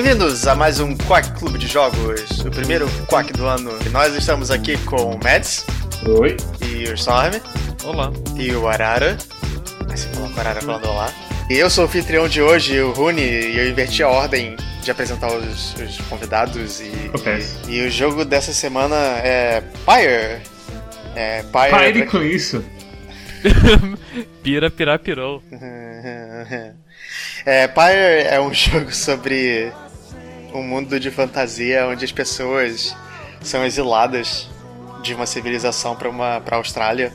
Bem-vindos a mais um Quack Clube de Jogos, o primeiro Quack do ano. E nós estamos aqui com o Mads. Oi. E o Storm. Olá. E o Arara. Assim falou com o Arara falando olá. E eu sou o anfitrião de hoje, o Rune, e eu inverti a ordem de apresentar os, os convidados. E, Acontece. e o jogo dessa semana é Pyre. É Pyre. Pare com isso. Pira, pirá, pirou. É, Pyre é um jogo sobre um mundo de fantasia onde as pessoas são exiladas de uma civilização para uma para Austrália.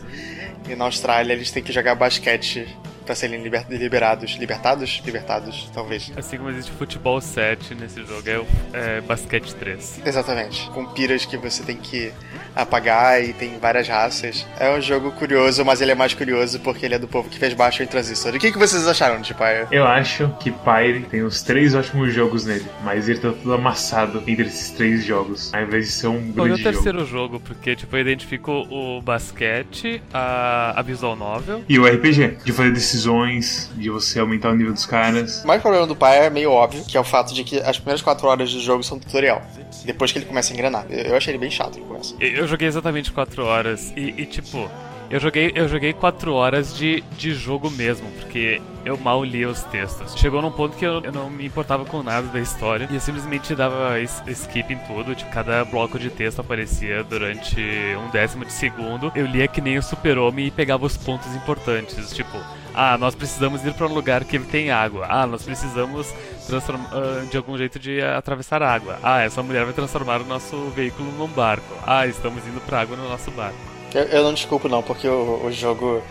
E na Austrália eles têm que jogar basquete para serem liber, liberados, libertados, libertados, talvez. Assim como existe futebol 7 nesse jogo, é o é, basquete 3. Exatamente, com piras que você tem que apagar e tem várias raças. É um jogo curioso, mas ele é mais curioso porque ele é do povo que fez baixo em Transistor. E o que, que vocês acharam de Pyre? Eu acho que Pyre tem os três ótimos jogos nele, mas ele tá tudo amassado entre esses três jogos, ao invés de ser um Foi o grande jogo. terceiro jogo, porque tipo, eu identifico o basquete, a, a visual novel. E o RPG, de fazer decisões, de você aumentar o nível dos caras. O maior problema do Pyre é meio óbvio, que é o fato de que as primeiras 4 horas do jogo são tutorial. Depois que ele começa a engrenar. Eu achei ele bem chato no começo. Eu joguei exatamente 4 horas e, e, tipo, eu joguei, eu joguei 4 horas de, de jogo mesmo, porque eu mal lia os textos. Chegou num ponto que eu, eu não me importava com nada da história e eu simplesmente dava skip em tudo. Tipo, cada bloco de texto aparecia durante um décimo de segundo. Eu lia que nem o super-homem e pegava os pontos importantes. Tipo, ah, nós precisamos ir para um lugar que tem água. Ah, nós precisamos transformar ah, de algum jeito de atravessar a água. Ah, essa mulher vai transformar o nosso veículo num barco. Ah, estamos indo pra água no nosso barco. Eu, eu não desculpo não, porque o, o jogo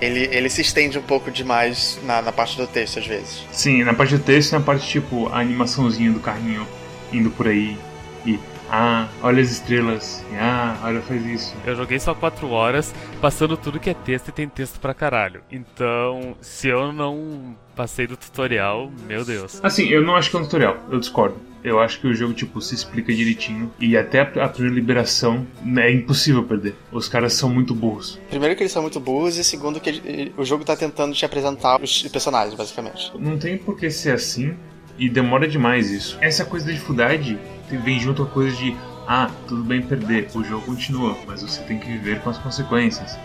ele, ele se estende um pouco demais na, na parte do texto às vezes. Sim, na parte do texto, na parte tipo a animaçãozinha do carrinho indo por aí ah, olha as estrelas, ah, olha faz isso. Eu joguei só 4 horas, passando tudo que é texto e tem texto pra caralho. Então, se eu não passei do tutorial, meu Deus. Assim, eu não acho que é um tutorial, eu discordo. Eu acho que o jogo, tipo, se explica direitinho. E até a, a primeira liberação né, é impossível perder. Os caras são muito burros. Primeiro que eles são muito burros e segundo que ele- o jogo tá tentando te apresentar os personagens, basicamente. Não tem por que ser assim. E demora demais isso. Essa coisa da dificuldade vem junto a coisa de ah, tudo bem perder, o jogo continua, mas você tem que viver com as consequências.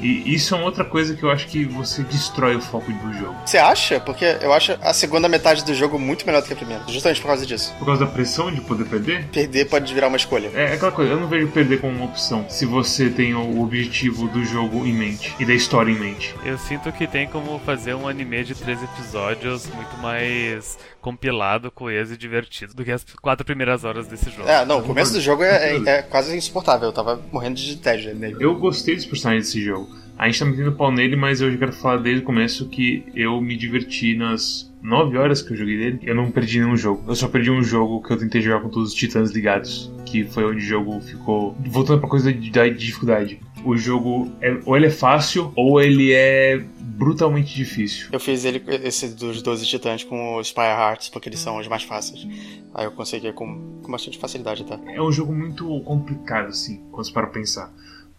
E isso é uma outra coisa que eu acho que você destrói o foco do jogo. Você acha? Porque eu acho a segunda metade do jogo muito melhor do que a primeira, justamente por causa disso. Por causa da pressão de poder perder, Perder pode virar uma escolha. É aquela coisa, eu não vejo perder como uma opção se você tem o objetivo do jogo em mente e da história em mente. Eu sinto que tem como fazer um anime de três episódios muito mais compilado, coeso e divertido do que as quatro primeiras horas desse jogo. É, não, o começo do jogo é, é- é quase insuportável. Eu tava morrendo de tédio nele. Eu gostei dos personagens desse jogo. A gente tá metendo pau nele, mas eu já quero falar desde o começo que eu me diverti nas 9 horas que eu joguei dele. Eu não perdi nenhum jogo. Eu só perdi um jogo que eu tentei jogar com todos os titãs ligados. Que foi onde o jogo ficou. Voltando pra coisa de- da dificuldade. O jogo, é- ou ele é fácil, ou ele é brutalmente difícil. Eu fiz ele, esse dos 12 titãs com os Spire Hearts, porque eles são os mais fáceis. Aí eu consegui com, com bastante facilidade, tá? É um jogo muito complicado, assim, quando você para pensar.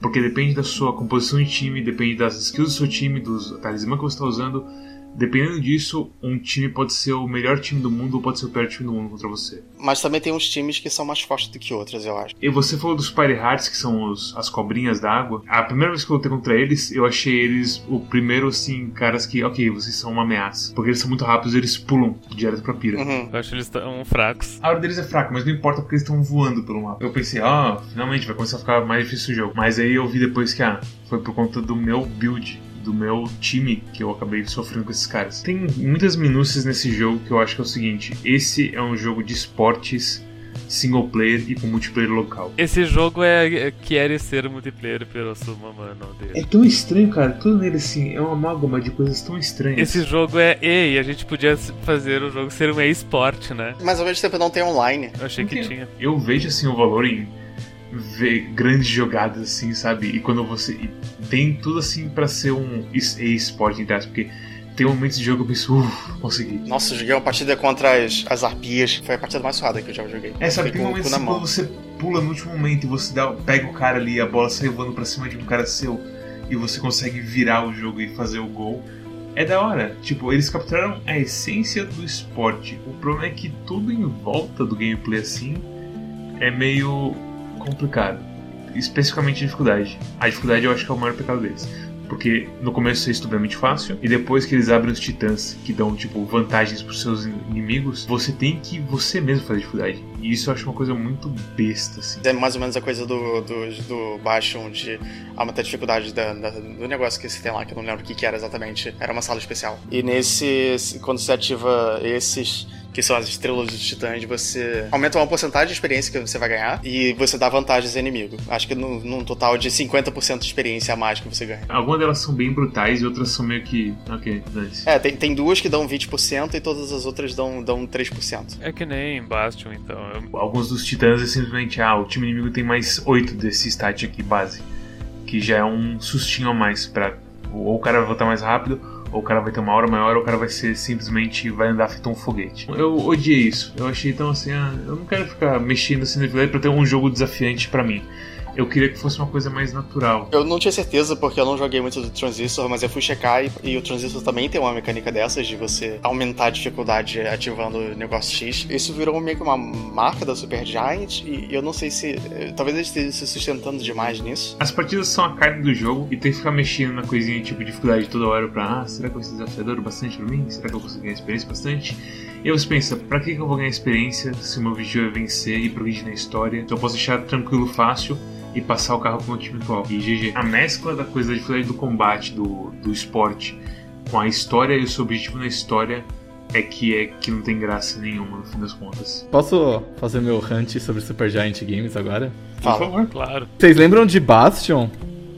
Porque depende da sua composição de time, depende das skills do seu time, dos talismã que você está usando. Dependendo disso, um time pode ser o melhor time do mundo ou pode ser o pior time do mundo contra você. Mas também tem uns times que são mais fortes do que outros, eu acho. E você falou dos Fire Hearts, que são os- as cobrinhas da água. A primeira vez que eu lutei contra eles, eu achei eles o primeiro, assim, caras que, ok, vocês são uma ameaça. Porque eles são muito rápidos, eles pulam direto pra pira. Uhum. Eu acho eles tão fracos. A hora deles é fraca, mas não importa porque eles estão voando pelo mapa. Eu pensei, ah, finalmente vai começar a ficar mais difícil o jogo. Mas aí eu vi depois que, ah, foi por conta do meu build, do meu time que eu acabei sofrendo com esses caras. Tem muitas minúcias nesse jogo que eu acho que é o seguinte: esse é um jogo de esportes single player e com multiplayer local. Esse jogo é, é quer ser multiplayer pelo suma mano dele. É tão estranho, cara. Tudo nele assim é uma amálgama de coisas tão estranhas. Esse jogo é E e a gente podia fazer o jogo ser um e-sport, né? Mas ao mesmo tempo não tem online. Eu achei que tinha. Eu vejo assim o valor em ver grandes jogadas assim, sabe? E quando você e tem tudo assim pra ser um es- e-sport, entre aspas, porque tem momentos de jogo que eu penso, uff, consegui. Nossa, eu joguei uma partida contra as, as arpias. Foi a partida mais suada que eu já joguei. É, sabe, tem momentos na assim, quando você pula no último momento e você dá, pega o cara ali, a bola sai voando pra cima de um cara seu e você consegue virar o jogo e fazer o gol. é da hora. Tipo, eles capturaram a essência do esporte. O problema é que tudo em volta do gameplay assim é meio complicado. Especificamente a dificuldade. A dificuldade eu acho que é o maior pecado deles. Porque no começo é estupidamente fácil, e depois que eles abrem os titãs, que dão, tipo, vantagens pros seus inimigos, você tem que você mesmo fazer dificuldade. E isso eu acho uma coisa muito besta, assim. É mais ou menos a coisa do, do, do Bastion, de aumentar a dificuldade da, da, do negócio que você tem lá, que eu não lembro o que, que era exatamente. Era uma sala especial. E nesse, quando você ativa esses que são as estrelas dos titãs, você aumenta uma porcentagem de experiência que você vai ganhar e você dá vantagens ao inimigo. Acho que num, num total de 50% de experiência a mais que você ganha. Algumas delas são bem brutais e outras são meio que. Ok, nice. É, tem, tem duas que dão 20% e todas as outras dão, dão 3%. É que nem Bastion, então. Eu... Alguns dos titãs é simplesmente, ah, o time inimigo tem mais 8 desse stat aqui base. Que já é um sustinho a mais pra. Ou o cara vai voltar mais rápido, ou o cara vai ter uma hora maior, ou o cara vai ser simplesmente vai andar feito um foguete. Eu odiei isso. Eu achei tão assim, ah, eu não quero ficar mexendo assim no pra ter um jogo desafiante para mim. Eu queria que fosse uma coisa mais natural. Eu não tinha certeza porque eu não joguei muito do Transistor, mas eu fui checar e, e o Transistor também tem uma mecânica dessas de você aumentar a dificuldade ativando o negócio X. Isso virou meio que uma marca da Super Giant e eu não sei se. eh, Talvez eles estejam se sustentando demais nisso. As partidas são a carne do jogo e tem que ficar mexendo na coisinha tipo dificuldade toda hora pra, ah, será que vai ser desafiador bastante pra mim? Será que eu consigo ganhar experiência bastante? E aí você pensa, pra que que eu vou ganhar experiência se o meu objetivo é vencer e progredir na história? Então eu posso deixar tranquilo, fácil e passar o carro pro meu time atual. E GG. A mescla da coisa da dificuldade do combate, do, do esporte, com a história e o seu objetivo na história é que é que não tem graça nenhuma no fim das contas. Posso fazer meu hunt sobre Supergiant Games agora? Por Fala. favor. Claro. Vocês lembram de Bastion?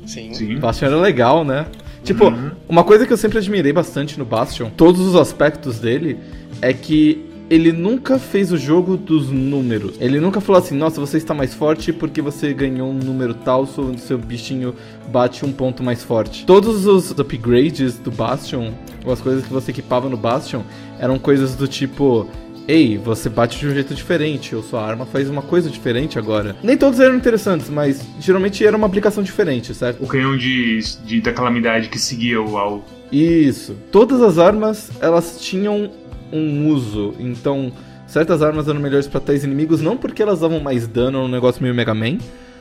Sim. Sim. Bastion era legal, né? Tipo, Uhum. uma coisa que eu sempre admirei bastante no Bastion, todos os aspectos dele, é que ele nunca fez o jogo dos números. Ele nunca falou assim, nossa, você está mais forte porque você ganhou um número tal, seu, seu bichinho bate um ponto mais forte. Todos os upgrades do Bastion, ou as coisas que você equipava no Bastion, eram coisas do tipo. Ei, você bate de um jeito diferente, ou sua arma faz uma coisa diferente agora. Nem todos eram interessantes, mas geralmente era uma aplicação diferente, certo? O canhão de, de- da calamidade que seguia o alvo. Isso. Todas as armas, elas tinham um uso. Então, certas armas eram melhores pra tais inimigos, não porque elas davam mais dano, um negócio meio Mega Man,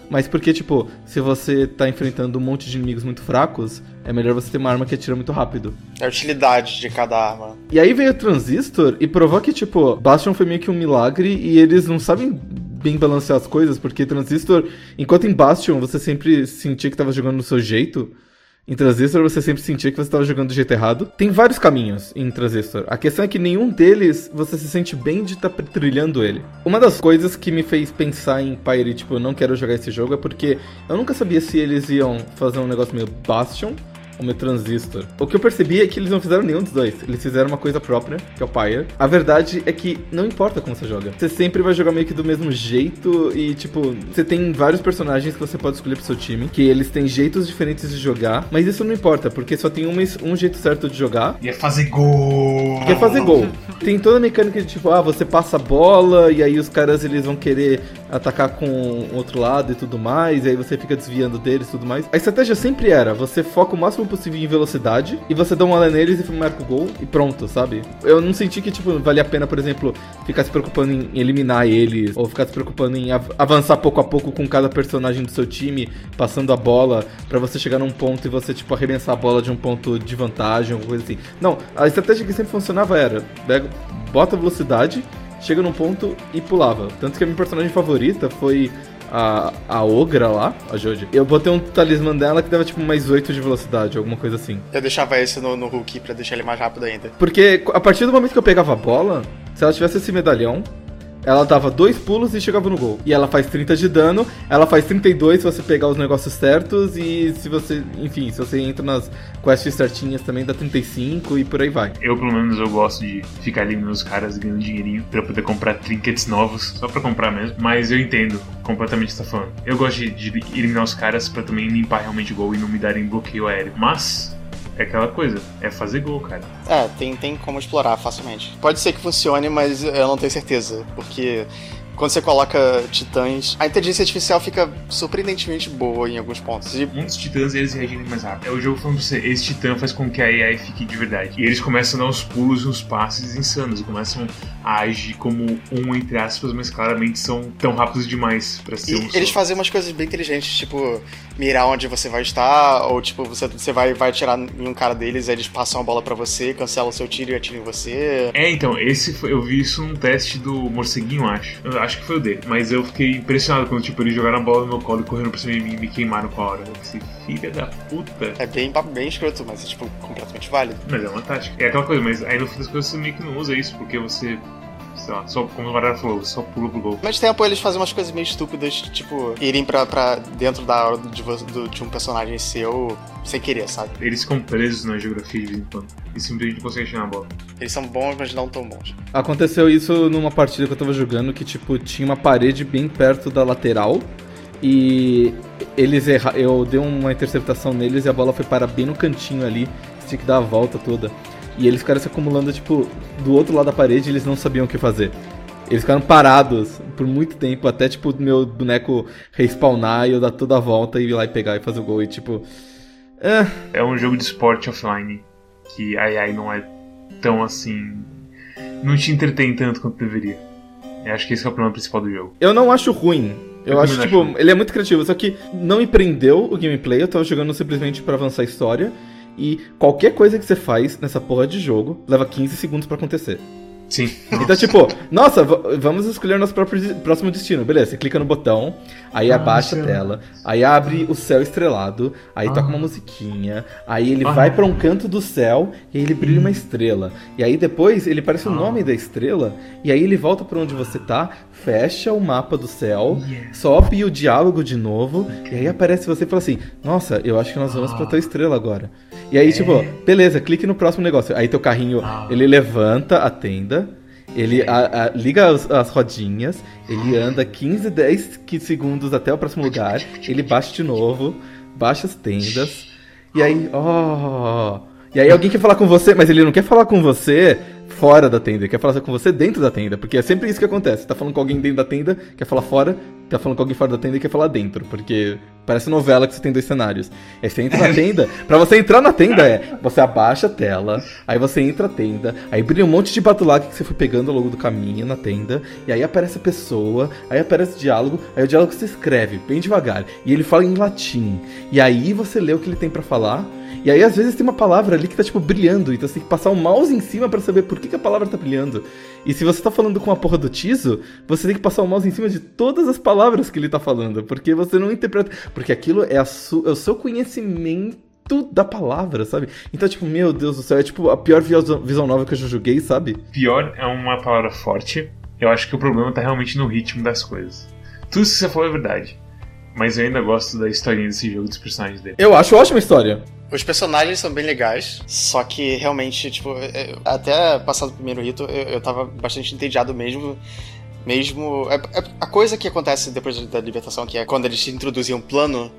mas porque, tipo, se você tá enfrentando um monte de inimigos muito fracos, é melhor você ter uma arma que atira muito rápido. É a utilidade de cada arma. E aí veio o Transistor e provou que, tipo, Bastion foi meio que um milagre e eles não sabem bem balancear as coisas, porque Transistor, enquanto em Bastion você sempre sentia que tava jogando no seu jeito, em Transistor você sempre sentia que você estava jogando do jeito errado. Tem vários caminhos em Transistor. A questão é que nenhum deles você se sente bem de estar trilhando ele. Uma das coisas que me fez pensar em Pyre, tipo, eu não quero jogar esse jogo, é porque eu nunca sabia se eles iam fazer um negócio meio Bastion ou meio Transistor. O que eu percebi é que eles não fizeram nenhum dos dois. Eles fizeram uma coisa própria, que é o Pyre. A verdade é que não importa como você joga. Você sempre vai jogar meio que do mesmo jeito e, tipo, você tem vários personagens que você pode escolher pro seu time, que eles têm jeitos diferentes de jogar, mas isso não importa, porque só tem uma, um jeito certo de jogar, Ia fazer gol! que é fazer gol. Tem toda a mecânica de tipo, ah, você passa a bola e aí os caras eles vão querer atacar com o outro lado e tudo mais, e aí você fica desviando deles e tudo mais. A estratégia sempre era, você foca o máximo possível em velocidade e você dá uma olhada neles e marca o gol e pronto, sabe? Eu não senti que, tipo, valia a pena, por exemplo, ficar se preocupando em eliminar eles, ou ficar se preocupando em av- avançar pouco a pouco com cada personagem do seu time, passando a bola pra você chegar num ponto e você, tipo, arremessar a bola de um ponto de vantagem, alguma coisa assim. Não, a estratégia que sempre funcionava era, pega, bota velocidade, chega num ponto e pulava. Tanto que a minha personagem favorita foi a, a Ogra lá, a Joji. Eu botei um talismã dela que dava tipo mais 8 de velocidade, alguma coisa assim. Eu deixava esse no, no Hulk pra deixar ele mais rápido ainda. Porque a partir do momento que eu pegava a bola, se ela tivesse esse medalhão, ela dava dois pulos e chegava no gol. E ela faz 30 de dano, ela faz 32 se você pegar os negócios certos, e se você, enfim, se você entra nas quests certinhas também dá 35 e por aí vai. Eu, pelo menos, eu gosto de ficar eliminando os caras ganhando dinheirinho eu poder comprar trinkets novos, só pra comprar mesmo. Mas eu entendo completamente o que tá falando. Eu gosto de, de eliminar os caras pra também limpar realmente o gol e não me darem bloqueio aéreo. Mas, é aquela coisa, é fazer gol, cara. É, tem, tem como explorar facilmente. Pode ser que funcione, mas eu não tenho certeza, porque quando você coloca titãs, a inteligência artificial fica surpreendentemente boa em alguns pontos. E Muitos titãs eles reagem mais rápido. É o jogo falando pra você, esse titã faz com que a AI fique de verdade. E eles começam a dar uns pulos e uns passes insanos. E começam a agir como um, entre aspas, mas claramente são tão rápidos demais pra ser E um eles só. fazem umas coisas bem inteligentes, tipo, mirar onde você vai estar, ou tipo, você, você vai, vai atirar em um cara deles, aí eles passam a bola pra você, cancelam o seu tiro e atiram em você. É, então, esse foi, eu vi isso num teste do morceguinho, acho. Eu acho que foi o dele. Mas eu fiquei impressionado quando, tipo, eles jogaram a bola no meu colo e correram pra cima de mim e me queimaram com a hora. Eu pensei, filha da puta. É bem, bem escroto, mas é, tipo, completamente válido. Mas é uma tática. É aquela coisa, mas aí no fim das coisas você meio que não usa isso, porque você, sei lá, só, como o Varela falou, só pula pro gol. Mas tempo eles fazem umas coisas meio estúpidas, tipo, irem pra, pra dentro da hora de, do- de um personagem seu sem querer, sabe? Eles ficam presos na geografia de vez em quando. E simplesmente não conseguem chegar na bola. Eles são bons, mas não tão bons. Aconteceu isso numa partida que eu tava jogando que, tipo, tinha uma parede bem perto da lateral e eles erra... eu dei uma interceptação neles e a bola foi parar bem no cantinho ali, tinha que dar a volta toda. E eles ficaram se acumulando, tipo, do outro lado da parede e eles não sabiam o que fazer. Eles ficaram parados por muito tempo, até, tipo, meu boneco respawnar e eu dar toda a volta e ir lá e pegar e fazer o gol. E, tipo, é, É um jogo de esporte offline que a AI não é tão assim. Não te entretém tanto quanto deveria. Eu acho que esse é o problema principal do jogo. Eu não acho ruim. Eu, Eu acho, tipo, acho ele é muito criativo, só que não me prendeu o gameplay, eu tava jogando simplesmente pra avançar a história. E qualquer coisa que você faz nessa porra de jogo leva 15 segundos pra acontecer. Sim. Então, tipo, nossa, vamos escolher nosso próprio próximo destino. Beleza, você clica no botão, aí Ah, abaixa a tela, aí abre o céu estrelado, aí toca Ah. uma musiquinha, aí ele Ah. vai pra um canto do céu e aí ele brilha uma estrela. E aí depois ele parece o Ah. nome da estrela, e aí ele volta pra onde você tá, fecha o mapa do céu, Yeah. sobe o diálogo de novo, e aí aparece você e fala assim: Nossa, eu acho que nós vamos pra Ah. tua estrela agora. E aí, tipo, beleza, clique no próximo negócio. Aí teu carrinho, Ah. ele levanta a tenda, ele a- a- liga as, as rodinhas, ele anda 15, 10 que- segundos até o próximo lugar, ele baixa de novo, baixa as tendas, e aí, ó. E aí alguém quer falar com você, mas ele não quer falar com você fora da tenda, quer falar com você dentro da tenda, porque é sempre isso que acontece. Você tá falando com alguém dentro da tenda, quer falar fora, tá falando com alguém fora da tenda e quer falar dentro, porque parece novela que você tem dois cenários. Aí você entra na tenda, pra você entrar na tenda é, você abaixa a tela, aí você entra na tenda, aí brilha um monte de batulac que você foi pegando ao longo do caminho na tenda, e aí aparece a pessoa, aí aparece o diálogo, aí o diálogo você escreve bem devagar, e ele fala em latim, e aí você lê o que ele tem pra falar, e aí, às vezes, tem uma palavra ali que tá, tipo, brilhando. Então você tem que passar o mouse em cima pra saber por que, que a palavra tá brilhando. E se você tá falando com a porra do Tiso, você tem que passar o mouse em cima de todas as palavras que ele tá falando. Porque você não interpreta. Porque aquilo é, a é o seu conhecimento da palavra, sabe? Então, tipo, meu Deus do céu, é tipo a pior visual novel que eu já joguei, sabe? Pior é uma palavra forte. Eu acho que o problema tá realmente no ritmo das coisas. Tudo isso que você falou é verdade. Mas eu ainda gosto da historinha desse jogo, dos personagens dele. Eu acho ótima história. Os personagens são bem legais, só que realmente, tipo, é- até passado o primeiro rito, eu, eu tava bastante entediado mesmo. Mesmo. é- é- a coisa que acontece depois da libertação, que é quando eles introduzem um plano,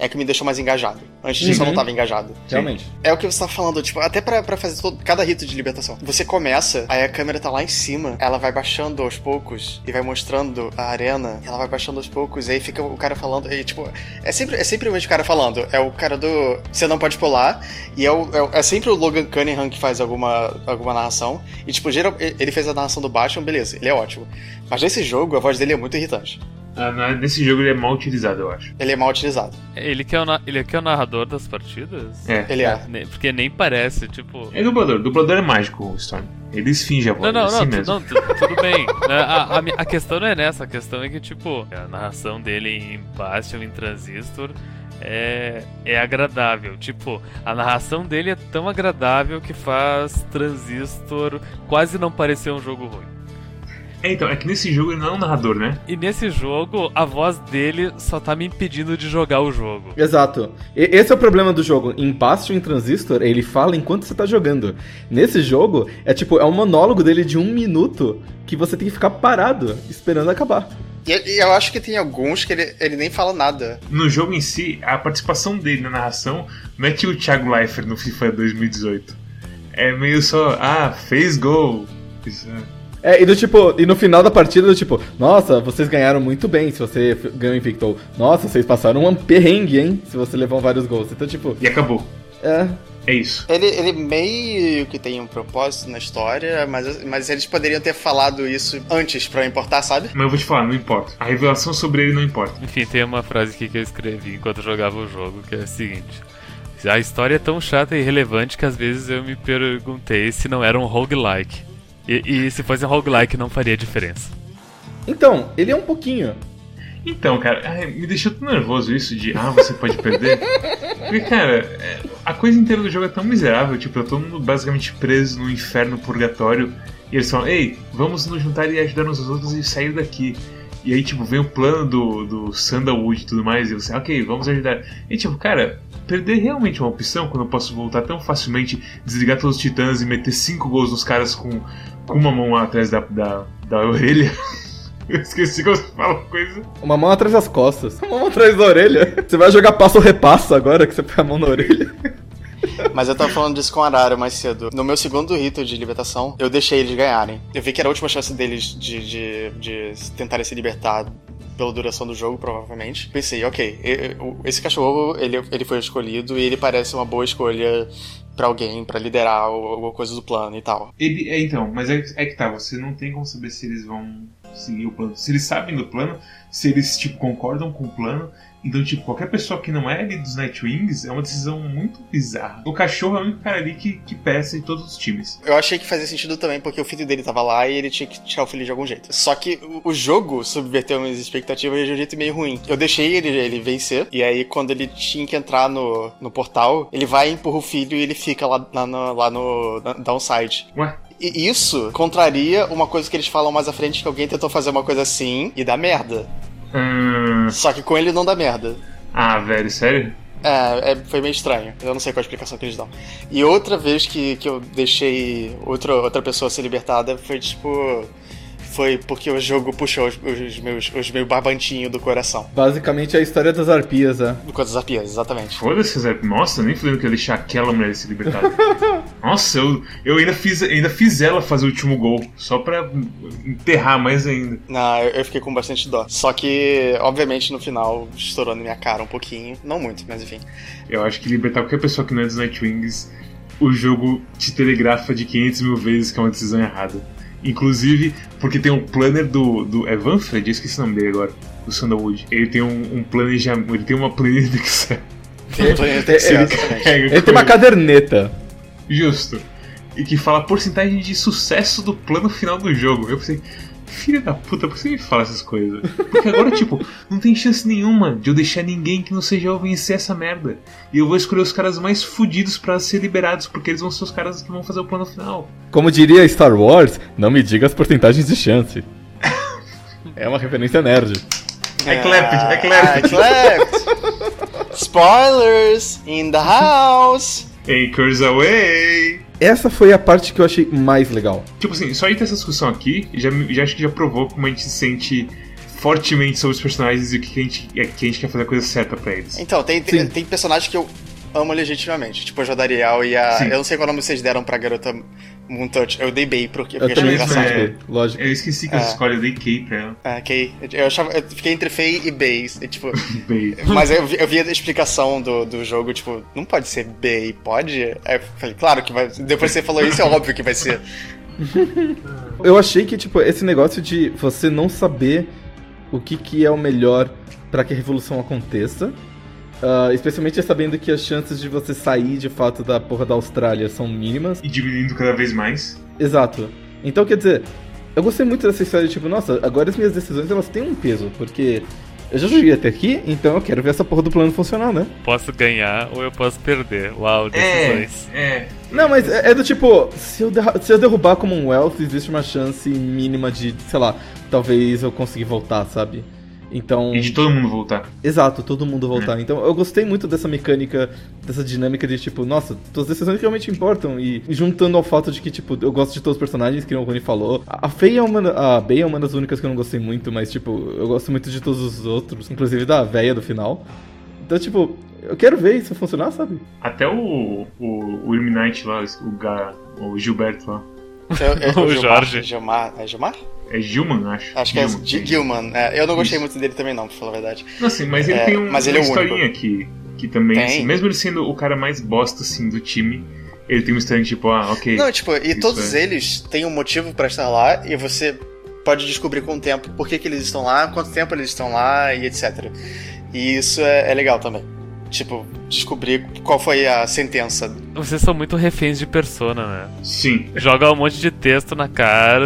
é que me deixou mais engajado. Antes disso eu não Uhum. tava engajado. Realmente. É o que você tá falando, tipo, até pra, pra fazer todo, cada rito de libertação. Você começa, aí a câmera tá lá em cima, ela vai baixando aos poucos e vai mostrando a arena, ela vai baixando aos poucos, e aí fica o cara falando, e tipo, é sempre, é sempre o mesmo cara falando. É o cara do Você não pode pular, e é, o, é, é sempre o Logan Cunningham que faz alguma, alguma narração. E tipo, geral, ele fez a narração do Batman, beleza, ele é ótimo. Mas nesse jogo, a voz dele é muito irritante. Ah, nesse jogo ele é mal utilizado, eu acho. Ele é mal utilizado. Ele que, é o na- ele que é o narrador das partidas? É. Ele é. Porque nem parece, tipo. É dublador. Dublador é mágico, o Storm. Eles fingem a voz, Não, não, é assim não, tu- não, tu- tudo bem. né? A, a a questão não é nessa, a questão é que, tipo, a narração dele em Bastion, em Transistor, é, é agradável. Tipo, a narração dele é tão agradável que faz Transistor quase não parecer um jogo ruim. É, então, é que nesse jogo ele não é um narrador, né? E nesse jogo, a voz dele só tá me impedindo de jogar o jogo. Exato. E- esse é o problema do jogo. Em Bastion e Transistor, ele fala enquanto você tá jogando. Nesse jogo, é tipo, é um monólogo dele de um minuto que você tem que ficar parado, esperando acabar. E, eu acho que tem alguns que ele, ele nem fala nada. No jogo em si, a participação dele na narração não é o Thiago Leifert no FIFA 2018. É meio só, ah, fez gol. Isso, é. É, e do tipo, e no final da partida, do tipo, nossa, vocês ganharam muito bem se você ganhou invicto. Ou, Nossa, vocês passaram um perrengue, hein? Se você levou vários gols. Então, tipo, E acabou. é. É isso. Ele, ele meio que tem um propósito na história, mas, mas eles poderiam ter falado isso antes pra importar, sabe? Mas eu vou te falar, não importa. A revelação sobre ele não importa. Enfim, tem uma frase aqui que eu escrevi enquanto eu jogava o jogo, que é a seguinte. A história é tão chata e irrelevante que às vezes eu me perguntei se não era um roguelike. E, e se fosse um roguelike não faria diferença. Então, ele é um pouquinho. Então, cara, ai, me deixou tão nervoso isso de, ah, você pode perder. Porque, cara, é, a coisa inteira do jogo é tão miserável, tipo, tá todo mundo basicamente preso no inferno purgatório. E eles falam, ei, vamos nos juntar e ajudar uns aos outros e sair daqui. E aí, tipo, vem o plano do, do Sandalwood e tudo mais, e você, ok, vamos ajudar. E tipo, cara, perder realmente uma opção quando eu posso voltar tão facilmente, desligar todos os titãs e meter cinco gols nos caras com, com uma mão atrás da, da, da orelha. Eu esqueci como se fala coisa. Uma mão atrás das costas, uma mão atrás da orelha. Você vai jogar passo ou repassa agora que você põe a mão na orelha. Mas eu tava falando disso com o Arara mais cedo. No meu segundo rito de libertação, eu deixei eles ganharem. Eu vi que era a última chance deles de, de, de tentarem se libertar pela duração do jogo, provavelmente. Pensei, ok, esse cachorro, ele, ele foi escolhido e ele parece uma boa escolha pra alguém, pra liderar alguma coisa do plano e tal. Ele, é, então, mas é, é que tá, você não tem como saber se eles vão seguir o plano. Se eles sabem do plano, se eles, tipo, concordam com o plano. Então, tipo, qualquer pessoa que não é ali dos Nightwings é uma decisão muito bizarra. O cachorro é o único cara ali que, que peça em todos os times. Eu achei que fazia sentido também, porque o filho dele tava lá e ele tinha que tirar o filho de algum jeito. Só que o- jogo subverteu minhas expectativas de um jeito meio ruim. Eu deixei ele, ele vencer, e aí quando ele tinha que entrar no, no portal, ele vai, empurra o filho e ele fica lá, lá no, lá no downside. Ué? E isso contraria uma coisa que eles falam mais à frente, que alguém tentou fazer uma coisa assim e dá merda. Hum, Só que com ele não dá merda. ah, velho, sério? É, é, foi meio estranho. Eu não sei qual a explicação que eles dão. E outra vez que, que eu deixei outra, outra pessoa ser libertada foi tipo. Foi porque o jogo puxou os, os meus, os meus barbantinhos do coração. Basicamente é a história das arpias, é. Do Coisas Arpias, exatamente. Foda-se, Zé. Nossa, nem fudendo que eu ia deixar aquela mulher se libertar. Nossa, eu, eu ainda, fiz, ainda fiz ela fazer o último gol, só pra enterrar mais ainda. Não, eu, eu fiquei com bastante dó. Só que, obviamente, no final estourou na minha cara um pouquinho. Não muito, mas enfim. Eu acho que libertar qualquer pessoa que não é dos Nightwings, o jogo te telegrafa de 500 mil vezes que é uma decisão errada. Inclusive, porque tem um planner do, do Evan Fred, eu esqueci o nome dele agora, do Sandalwood. Ele tem um, um planejamento, ele tem uma planilha do Excel. É, exatamente. Ele tem uma caderneta. Justo. E que fala a porcentagem de sucesso do plano final do jogo. Eu pensei, filha da puta, por que você me fala essas coisas? Porque agora, tipo, não tem chance nenhuma de eu deixar ninguém que não seja eu vencer essa merda. E eu vou escolher os caras mais fudidos pra ser liberados, porque eles vão ser os caras que vão fazer o plano final. Como diria Star Wars, não me diga as porcentagens de chance. É uma referência nerd. É clapped, é clapped. Ah, clapped. Spoilers in the house. Anchors away! Essa foi a parte que eu achei mais legal. Tipo assim, só ter essa discussão aqui, já, já acho que já provou como a gente se sente fortemente sobre os personagens e o que, a, gente, é que a gente quer fazer a coisa certa pra eles. Então, tem, tem, tem personagens que eu amo legitimamente. Tipo a Jodariel e a. Sim. Eu não sei qual nome vocês deram pra garota Moontouch. Eu dei Bay porque, Eu porque achei engraçado. é. lógico. Eu esqueci que É. eu escolhi, eu dei Kay pra ela. É, que eu, achava, eu fiquei entre Faye e Bay. e, tipo, Bem. mas eu vi, eu vi a explicação do, do jogo, tipo, não pode ser Bay, pode? Aí eu falei, claro que vai. Depois que você falou isso, é óbvio que vai ser. Eu achei que, tipo, esse negócio de você não saber o que, que é o melhor pra que a revolução aconteça. Ah, especialmente sabendo que as chances de você sair de fato da porra da Austrália são mínimas. E diminuindo cada vez mais. Exato. Então, quer dizer, eu gostei muito dessa história, tipo, nossa, agora as minhas decisões elas têm um peso, porque eu já joguei até aqui, então eu quero ver essa porra do plano funcionar, né? Posso ganhar ou eu posso perder. Uau, decisões. é. Não, mas é, é do tipo, se eu, se eu derrubar Commonwealth, existe uma chance mínima de, sei lá, talvez eu conseguir voltar, sabe? Então. E de todo mundo voltar. Exato, todo mundo voltar. Então eu gostei muito dessa mecânica, dessa dinâmica de tipo, nossa, tuas decisões realmente importam. E, juntando ao fato de que, tipo, eu gosto de todos os personagens, que o Rony falou. A, Faye é uma. A Bey é uma das únicas que eu não gostei muito, mas, tipo, eu gosto muito de todos os outros, inclusive da véia do final. Então, tipo, eu quero ver isso funcionar, sabe? Até o, o, o Illuminati lá, o, Ga, o Gilberto lá. Eu, eu, O Gilmar, Jorge. Gilmar, é Gilmar? É Gilman, acho. Acho que é Gilman. G- Gilman. É, eu não gostei Isso. muito dele também não, pra falar a verdade. Não, assim, mas ele É, tem um, mas uma ele é o historinha único. que, que também, Tem. assim, mesmo ele sendo o cara mais bosta, assim, do time, ele tem uma historinha tipo, ah, ok. Não, tipo, e todos é. eles têm um motivo pra estar lá e você pode descobrir com o tempo por que, que eles estão lá, quanto tempo eles estão lá e etc. E isso é, é legal também. Tipo, descobrir qual foi a sentença. Vocês são muito reféns de persona, né? Sim. Joga um monte de texto na cara,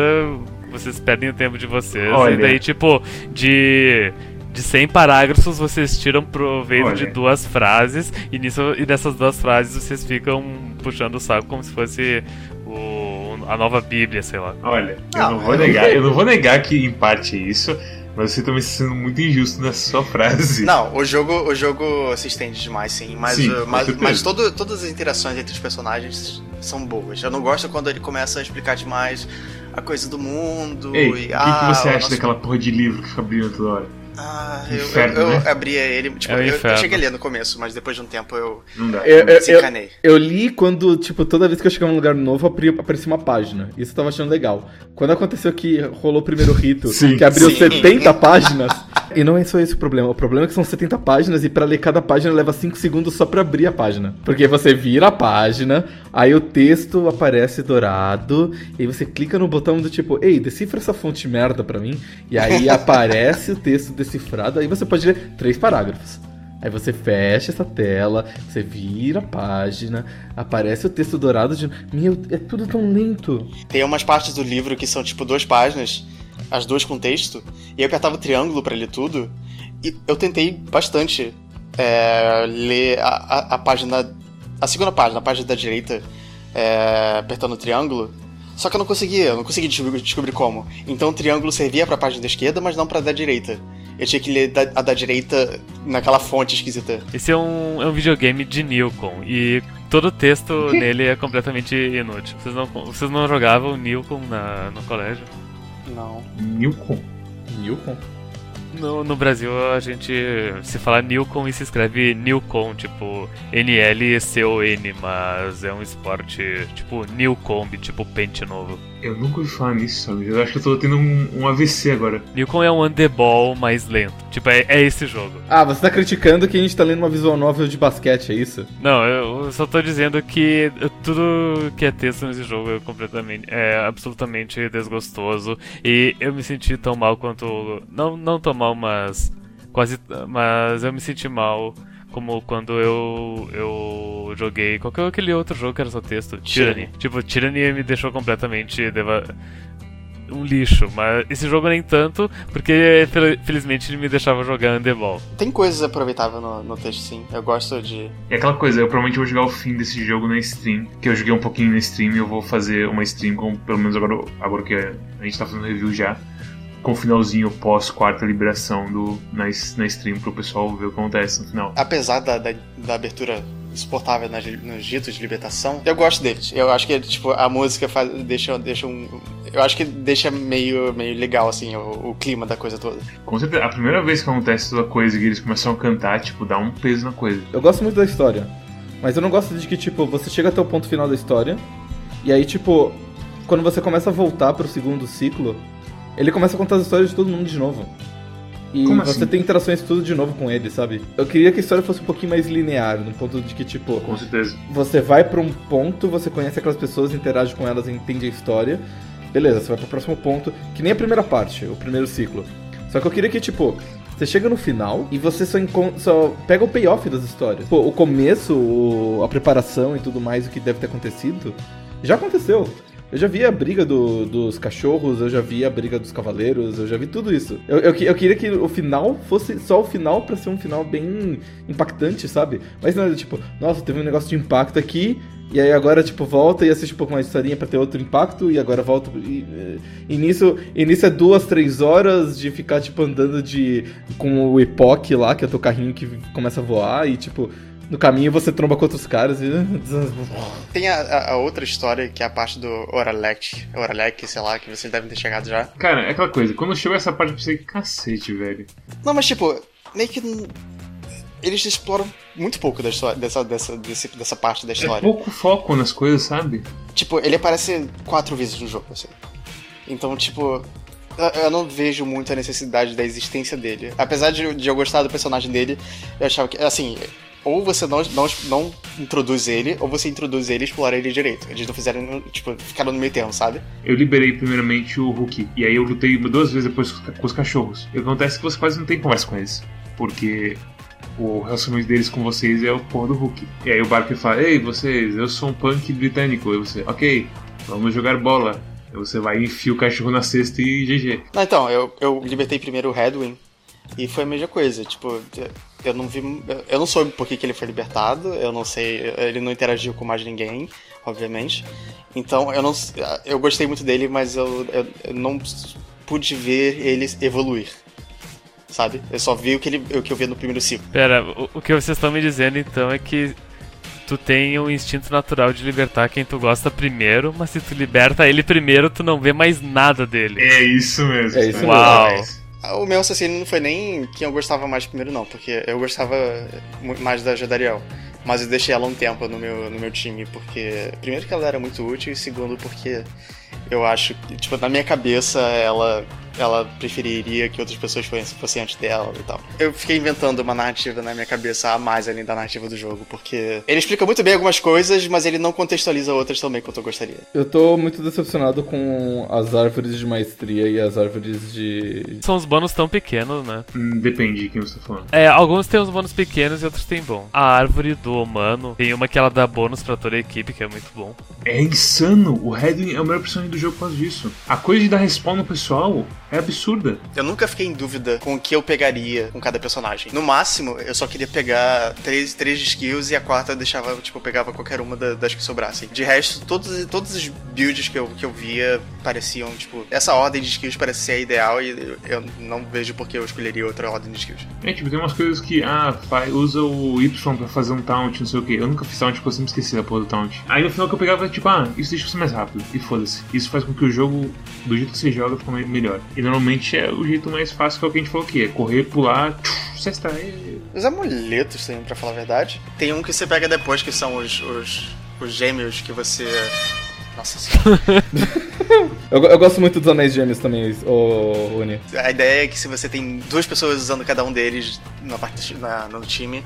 vocês perdem o tempo de vocês, Olha. e daí, tipo, de. De 100 parágrafos, vocês tiram proveito Olha. de duas frases, e, nisso, e nessas duas frases vocês ficam puxando o saco como se fosse o, a nova Bíblia, sei lá. Olha, eu não vou negar, eu não vou negar que em parte é isso, mas você também está sendo muito injusto nessa sua frase. Não, o jogo, o jogo se estende demais, sim. Mas, Sim, uh, mas, mas todo, todas as interações entre os personagens são boas. Eu não gosto quando ele começa a explicar demais a coisa do mundo. Ei, e, o que, que ah, você o acha nosso- daquela porra de livro que fica abrindo toda hora? Ah, eu, Inferno, eu, eu né? abria ele. Tipo, É eu, eu cheguei a ler no começo, mas depois de um tempo eu. Eu, eu, eu, desencanei. eu li quando, tipo, toda vez que eu chegava num lugar novo, aparecia uma página. Isso eu tava achando legal. Quando aconteceu que rolou o primeiro rito, Sim, que abriu sim. 70 páginas. E não é só esse o problema. O problema é que são 70 páginas e pra ler cada página leva 5 segundos só pra abrir a página. Porque você vira a página, aí o texto aparece dourado, e aí você clica no botão do tipo, ei, decifra essa fonte merda pra mim. E aí aparece o texto decifrado, aí você pode ler três parágrafos. Aí você fecha essa tela, você vira a página, aparece o texto dourado de. Meu, é tudo tão lento. Tem umas partes do livro que são tipo duas páginas, as duas com texto, e eu apertava o triângulo pra ler tudo, e eu tentei bastante é, ler a, a, a página. A segunda página, a página da direita, é, apertando o triângulo. Só que eu não conseguia, eu não conseguia descobrir, como. Então o triângulo servia pra página da esquerda, mas não pra da direita. Eu tinha que ler da- a da direita naquela fonte esquisita. Esse é um, é um videogame de Nilcon, e todo o texto nele é completamente inútil. Vocês não, vocês não jogavam Nilcon na, no colégio? Não. Newcom. Newcom? No, no Brasil a gente se fala Nilcon e se escreve Nilcon, tipo N-L-C-O-N, mas é um esporte tipo Nilcomb, tipo pente novo. Eu nunca ouvi falar nisso, sabe? Eu acho que eu tô tendo um, um AVC agora. Nilcon é um handebol mais lento. Tipo, é, é esse jogo. Ah, você tá criticando que a gente tá lendo uma visual novel de basquete, é isso? Não, eu só tô dizendo que tudo que é texto nesse jogo é completamente. é absolutamente desgostoso. E eu me senti tão mal quanto. Não, não tão mal, mas. Quase. Mas eu me senti mal como quando eu. eu joguei. Qual que é aquele outro jogo que era só texto? Tyranny. Tipo, Tyranny me deixou completamente. Deva... Um lixo, mas esse jogo nem tanto, porque fel- felizmente ele me deixava jogar handebol. Tem coisas aproveitáveis no, no texto, sim. Eu gosto de. É aquela coisa, eu provavelmente vou jogar o fim desse jogo na stream, que eu joguei um pouquinho na stream e eu vou fazer uma stream com, pelo menos agora, agora que a gente tá fazendo review já, com o finalzinho pós quarta liberação do, na, na stream pro pessoal ver o que acontece no final. apesar da, da, da abertura insuportável nas, nos ditos de libertação, eu gosto deles. Eu acho que tipo, a música faz, deixa, deixa um. Eu acho que deixa meio, meio legal, assim, o, o clima da coisa toda. Com certeza, a primeira vez que acontece toda coisa e eles começam a cantar, tipo, dá um peso na coisa. Eu gosto muito da história, mas eu não gosto de que, tipo, você chega até o ponto final da história, e aí, tipo, quando você começa a voltar pro segundo ciclo, ele começa a contar as histórias de todo mundo de novo. E Como você assim? tem interações tudo de novo com ele, sabe? Eu queria que a história fosse um pouquinho mais linear, no ponto de que, tipo, Com certeza. você vai pra um ponto, você conhece aquelas pessoas, interage com elas, entende a história. Beleza, você vai pro próximo ponto, que nem a primeira parte, o primeiro ciclo. Só que eu queria que, tipo, você chega no final e você só, só pega o payoff das histórias. Pô, o começo, o- a preparação e tudo mais, o que deve ter acontecido, já aconteceu. Eu já vi a briga do- dos cachorros, eu já vi a briga dos cavaleiros, eu já vi tudo isso. Eu, eu, eu queria que o final fosse só o final pra ser um final bem impactante, sabe? Mas não tipo, nossa, teve um negócio de impacto aqui, e aí agora, tipo, volta e assiste um pouco mais de historinha pra ter outro impacto, e agora volta. E, e nisso, e nisso é duas, três horas de ficar, tipo, andando de. com o Epoch lá, que é o teu carrinho que começa a voar, e tipo. No caminho você tromba com outros caras e. Tem a, a- outra história, que é a parte do Oralek, Oralek, sei lá, que vocês devem ter chegado já. Cara, é aquela coisa, quando chegou essa parte eu pensei, cacete, velho. Não, mas tipo, meio que. eles exploram muito pouco da história, dessa, dessa, desse, dessa parte da É história. pouco foco nas coisas, sabe? Tipo, ele aparece quatro vezes no jogo, assim. Então, tipo, eu- eu não vejo muito a necessidade da existência dele. Apesar de, de eu gostar do personagem dele, eu achava que, assim, ou você não, não, não introduz ele, ou você introduz ele e explora ele direito. Eles não fizeram, tipo, ficaram no meio termo, sabe? Eu liberei primeiramente o Hulk. E aí eu lutei duas vezes depois com os cachorros. E acontece que você quase não tem conversa com eles. Porque o relacionamento deles com vocês é o porra do Hulk. E aí o Barker fala, ei, vocês, eu sou um punk britânico. E você, ok, vamos jogar bola. Aí você vai e enfia o cachorro na cesta e GG. Não, então, eu, eu libertei primeiro o Redwing e foi a mesma coisa. Tipo, eu não vi. Eu não soube por que, que ele foi libertado, eu não sei. Ele não interagiu com mais ninguém, obviamente. Então, eu não. Eu gostei muito dele, mas eu, eu, eu não pude ver ele evoluir. Sabe? Eu só vi o que, ele, o que eu vi no primeiro ciclo. Pera, o, o que vocês estão me dizendo então é que tu tem um instinto natural de libertar quem tu gosta primeiro, mas se tu liberta ele primeiro, tu não vê mais nada dele. É isso mesmo. É isso cara. mesmo. O meu assassino não foi nem quem eu gostava mais primeiro, não, porque eu gostava mais da Jadariel. Mas eu deixei ela um tempo no meu, no meu time, porque. Primeiro que ela era muito útil, e segundo porque eu acho que, tipo, na minha cabeça ela. Ela preferiria que outras pessoas fossem, fossem antes dela e tal. Eu fiquei inventando uma narrativa na minha cabeça a mais além da narrativa do jogo, porque ele explica muito bem algumas coisas, mas ele não contextualiza outras também quanto eu gostaria. Eu tô muito decepcionado com as árvores de maestria e as árvores de. São os bônus tão pequenos, né? Hum, Depende de quem você tá falando. É, alguns tem uns bônus pequenos e outros tem bom. A árvore do humano tem uma que ela dá bônus pra toda a equipe, que é muito bom. É insano! O Redwing é o melhor personagem do jogo por causa disso. A coisa de dar respawn no pessoal é absurda. Eu nunca fiquei em dúvida com o que eu pegaria com cada personagem. No máximo, eu só queria pegar três, três de skills e a quarta eu deixava, tipo, eu pegava qualquer uma da- das que sobrassem. De resto, todos, todos os builds que eu, que eu via pareciam, tipo, essa ordem de skills parece ser a ideal e eu, não vejo por que eu escolheria outra ordem de skills. É, tipo, tem umas coisas que, ah, usa o Y pra fazer um taunt, não sei o que. Eu nunca fiz taunt porque eu sempre esqueci da porra do taunt. Aí no final que eu pegava, tipo, ah, isso deixa você mais rápido. E foda-se. Isso faz com que o jogo, do jeito que você joga, fique me- melhor. E normalmente é o jeito mais fácil que é o que a gente falou que é correr, pular, tchuf, cesta. é- Os amuletos também, pra falar a verdade. Tem um que você pega depois, que são os, os, os gêmeos que você. Nossa senhora. Eu, eu gosto muito dos anéis gêmeos também, ô Uni. A ideia é que se você tem duas pessoas usando cada um deles na parte, na, no time,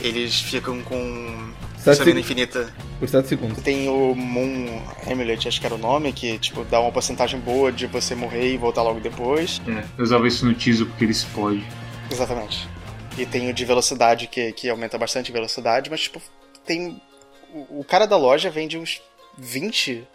eles ficam com Sete stamina seg- infinita. Por 7 segundos. Tem o Moon Amulet, acho que era o nome, que tipo dá uma porcentagem boa de você morrer e voltar logo depois. É, eu usava isso no Tizo porque ele explode. Exatamente. E tem o de velocidade, que, que aumenta bastante a velocidade, mas tipo, tem. O, o cara da loja vende uns 20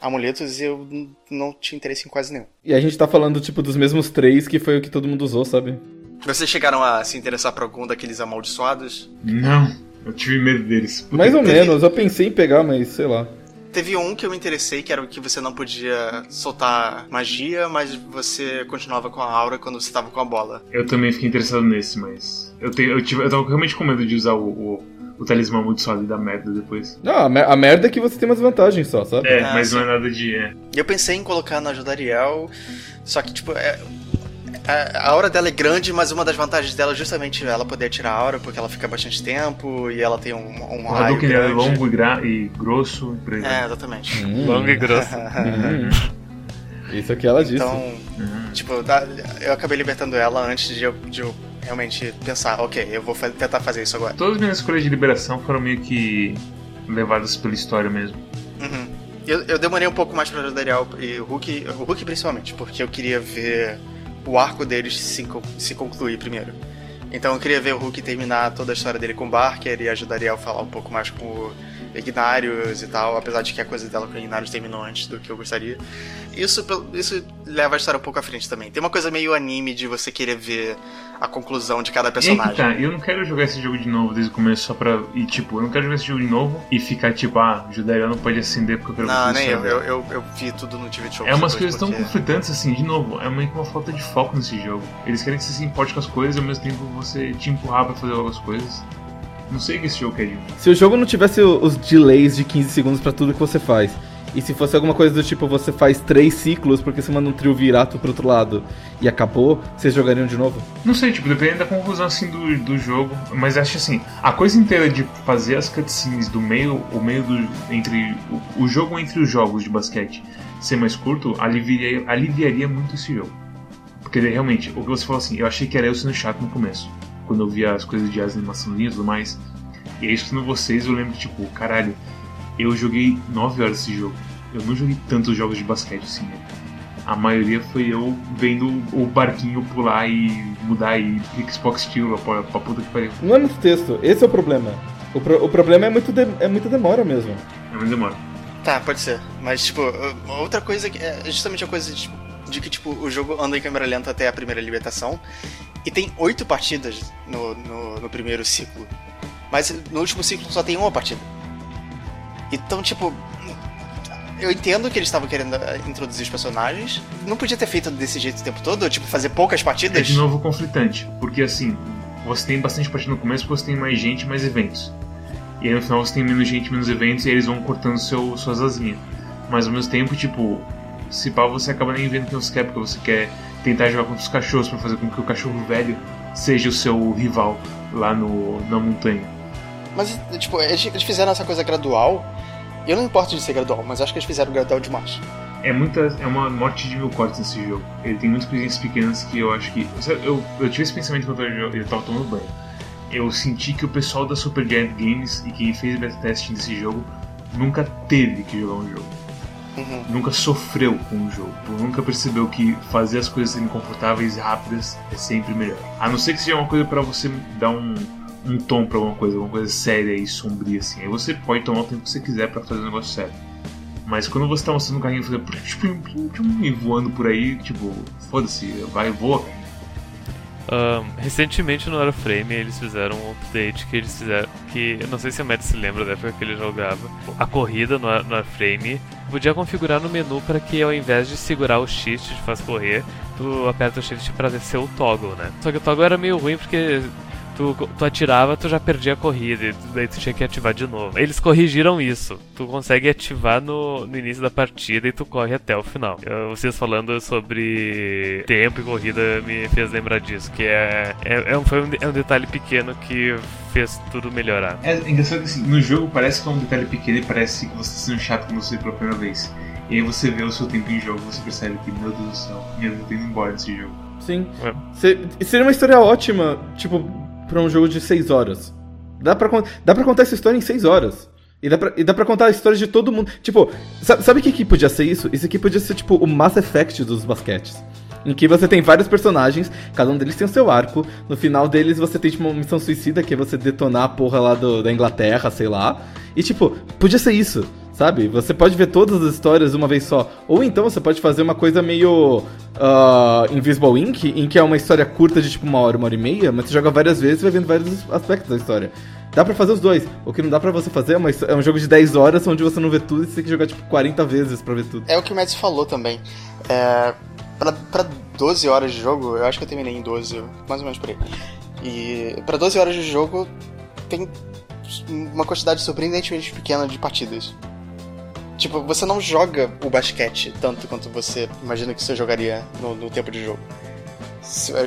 amuletos e eu não tinha interesse em quase nenhum. E a gente tá falando, tipo, dos mesmos três que foi o que todo mundo usou, sabe? Vocês chegaram a se interessar por algum daqueles amaldiçoados? Não, eu tive medo deles. Porque Mais ou menos, eu pensei em pegar, mas sei lá. Teve um que eu me interessei, que era o que você não podia soltar magia, mas você continuava com a aura quando você tava com a bola. Eu também fiquei interessado nesse, mas. Eu, te, eu, tive, eu tava realmente com medo de usar o, o, o talismã amaldiçoado e dar merda depois. Não, a, mer- a merda é que você tem umas vantagens só, sabe? É, Ah, mas não é nada de. É. Eu pensei em colocar na Jodariel, só que, tipo, é, a, a aura dela é grande, mas uma das vantagens dela é justamente ela poder tirar a aura, porque ela fica bastante tempo e ela tem um, um O raio Hadouken é grande. longo e, gra e grosso. e. É, exatamente. Hum, Longo e grosso. hum. Isso é que ela disse. Então, Uhum. tipo, dá- eu acabei libertando ela antes de eu, de eu realmente pensar, ok, eu vou fa- tentar fazer isso agora. Todas as minhas escolhas de liberação foram meio que levadas pela história mesmo. Uhum. Eu, eu demorei um pouco mais pra Jodariel e o Hulk, o Hulk principalmente, porque eu queria ver o arco deles se, se concluir primeiro. Então eu queria ver o Hulk terminar toda a história dele com o Barker e ajudaria a falar um pouco mais com o Ignarius e tal, apesar de que a coisa dela com Ignarius terminou antes do que eu gostaria. Isso, isso leva a história um pouco à frente também. Tem uma coisa meio anime de você querer ver a conclusão de cada personagem. tá, eu não quero jogar esse jogo de novo desde o começo só pra. E tipo, eu não quero jogar esse jogo de novo e ficar tipo, ah, Judaria não pode acender porque eu quero Não, nem eu, tudo eu, eu, eu vi tudo no TV Show. É umas coisas tão porque- conflitantes assim, de novo, é meio que uma falta de foco nesse jogo. Eles querem que você se importe com as coisas e ao mesmo tempo você te empurrar pra fazer algumas coisas. Não sei o que esse jogo de mim. Se o jogo não tivesse os delays de 15 segundos pra tudo que você faz, E se fosse alguma coisa do tipo, você faz três ciclos porque você manda um trio virato pro outro lado e acabou, vocês jogariam de novo? Não sei, tipo, depende da conclusão assim do, do jogo. Mas acho assim, a coisa inteira de fazer as cutscenes do meio, o meio do. entre. O, o jogo entre os jogos de basquete ser mais curto, aliviaria, aliviaria muito esse jogo. Porque realmente, o que você falou assim, eu achei que era eu sendo chato no começo. Quando eu via as coisas de as animaçãozinhas e tudo mais. E aí, escutando vocês, eu lembro, tipo, caralho, eu joguei 9 horas esse jogo. Eu não joguei tantos jogos de basquete assim, né? A maioria foi eu vendo o barquinho pular e mudar e Xbox Steel pra, pra puta que pariu. Não é muito texto, esse é o problema. O, pro, o problema é muito, de, é muita demora mesmo. É muito demora. Tá, pode ser. Mas, tipo, outra coisa que é justamente a coisa de, tipo, de que, tipo, o jogo anda em câmera lenta até a primeira libertação. E tem oito partidas no, no, no primeiro ciclo. Mas no último ciclo só tem uma partida. Então, tipo, eu entendo que eles estavam querendo eh, introduzir os personagens. Não podia ter feito desse jeito o tempo todo? Tipo, fazer poucas partidas? É de novo conflitante, porque assim, você tem bastante partida no começo, você tem mais gente, mais eventos. E aí no final você tem menos gente, menos eventos, e eles vão cortando seu, suas asinhas. Mas ao mesmo tempo, tipo, se pá, você acaba nem vendo quem você quer, porque você quer tentar jogar contra os cachorros para fazer com que o cachorro velho seja o seu rival lá no, na montanha. Mas, tipo, eles, eles fizeram essa coisa gradual eu não importo de ser gradual, mas acho que eles fizeram gradual demais. É muita. É uma morte de mil cortes nesse jogo. Ele tem muitas coisinhas pequenas que eu acho que. Eu, eu tive esse pensamento quando eu tava tomando banho. Eu senti que o pessoal da Super Giant Games e quem fez beta testing desse jogo nunca teve que jogar um jogo. Uhum. Nunca sofreu com o jogo. Nunca percebeu que fazer as coisas serem confortáveis e rápidas é sempre melhor. A não ser que seja uma coisa para você dar um um tom pra alguma coisa, alguma coisa séria e sombria assim. Aí você pode tomar o tempo que você quiser para fazer um negócio sério. Mas quando você tá mostrando o carrinho fazendo e voando por aí, tipo, foda-se, vai, voa. Um, recentemente no Aeroframe eles fizeram um update que eles fizeram. Que eu não sei se o Matt se lembra da época que ele jogava. A corrida no, no Airframe podia configurar no menu para que ao invés de segurar o shift de faz correr, tu aperta o shift para descer o toggle, né? Só que o toggle era meio ruim porque tu, tu atirava, tu já perdia a corrida, e daí tu tinha que ativar de novo. Eles corrigiram isso. Tu consegue ativar no, no início da partida e tu corre até o final. Eu, vocês falando sobre tempo e corrida me fez lembrar disso, que é, é, é um, foi um, é um detalhe pequeno que fez tudo melhorar. É engraçado que assim, no jogo parece que é um detalhe pequeno e parece que você está sendo chato quando você pela primeira vez. E aí você vê o seu tempo em jogo, você percebe que, meu Deus do céu, minha vida tá indo embora desse jogo. Sim. É. Seria uma história ótima, tipo, pra um jogo de 6 horas. Dá pra, dá pra contar essa história em 6 horas. E dá, pra, e dá pra contar a história de todo mundo. Tipo, sabe o que, que podia ser isso? Isso aqui podia ser, tipo, o Mass Effect dos basquetes. Em que você tem vários personagens, cada um deles tem o seu arco. No final deles você tem tipo, uma missão suicida, que é você detonar a porra lá do, da Inglaterra, sei lá. E tipo, podia ser isso. Sabe? Você pode ver todas as histórias uma vez só. Ou então você pode fazer uma coisa meio uh, Invisible Ink, em que é uma história curta de tipo uma hora, uma hora e meia, mas você joga várias vezes e vai vendo vários aspectos da história. Dá pra fazer os dois. O que não dá pra você fazer é, uma, é um jogo de 10 horas onde você não vê tudo e você tem que jogar tipo 40 vezes pra ver tudo. É o que o Mads falou também. É, pra, pra 12 horas de jogo, eu acho que eu terminei em 12, mais ou menos por aí. E pra 12 horas de jogo tem uma quantidade surpreendentemente pequena de partidas. Tipo, você não joga o basquete tanto quanto você imagina que você jogaria no, no tempo de jogo.